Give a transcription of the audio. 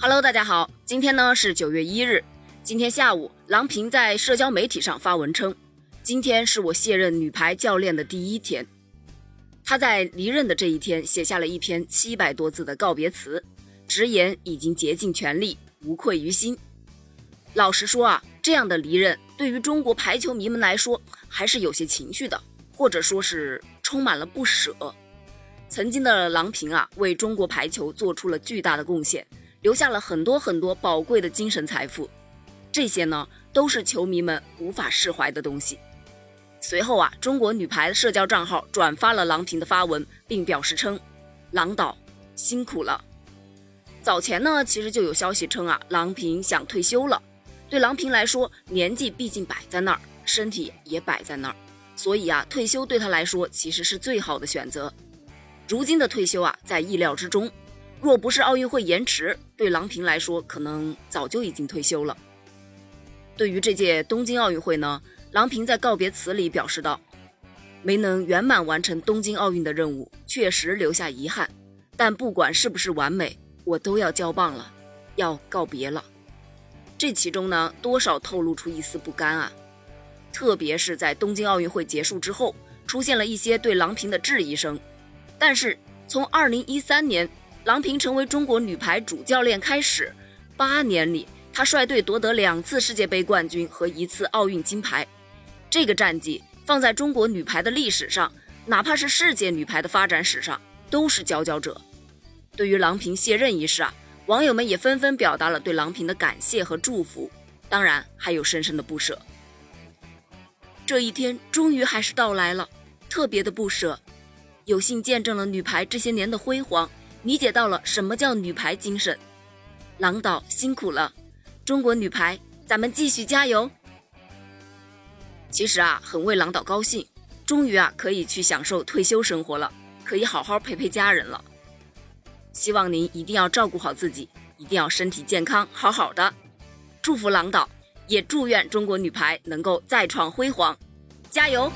Hello，大家好，今天呢是九月一日。今天下午，郎平在社交媒体上发文称，今天是我卸任女排教练的第一天。他在离任的这一天写下了一篇七百多字的告别词，直言已经竭尽全力，无愧于心。老实说啊，这样的离任对于中国排球迷们来说还是有些情绪的，或者说是充满了不舍。曾经的郎平啊，为中国排球做出了巨大的贡献。留下了很多很多宝贵的精神财富，这些呢都是球迷们无法释怀的东西。随后啊，中国女排的社交账号转发了郎平的发文，并表示称：“郎导辛苦了。”早前呢，其实就有消息称啊，郎平想退休了。对郎平来说，年纪毕竟摆在那儿，身体也摆在那儿，所以啊，退休对她来说其实是最好的选择。如今的退休啊，在意料之中。若不是奥运会延迟，对郎平来说，可能早就已经退休了。对于这届东京奥运会呢，郎平在告别词里表示道：“没能圆满完成东京奥运的任务，确实留下遗憾。但不管是不是完美，我都要交棒了，要告别了。”这其中呢，多少透露出一丝不甘啊。特别是在东京奥运会结束之后，出现了一些对郎平的质疑声。但是从2013年。郎平成为中国女排主教练开始，八年里，她率队夺得两次世界杯冠军和一次奥运金牌。这个战绩放在中国女排的历史上，哪怕是世界女排的发展史上，都是佼佼者。对于郎平卸任一事啊，网友们也纷纷表达了对郎平的感谢和祝福，当然还有深深的不舍。这一天终于还是到来了，特别的不舍，有幸见证了女排这些年的辉煌。理解到了什么叫女排精神，郎导辛苦了，中国女排，咱们继续加油。其实啊，很为郎导高兴，终于啊可以去享受退休生活了，可以好好陪陪家人了。希望您一定要照顾好自己，一定要身体健康，好好的。祝福郎导，也祝愿中国女排能够再创辉煌，加油！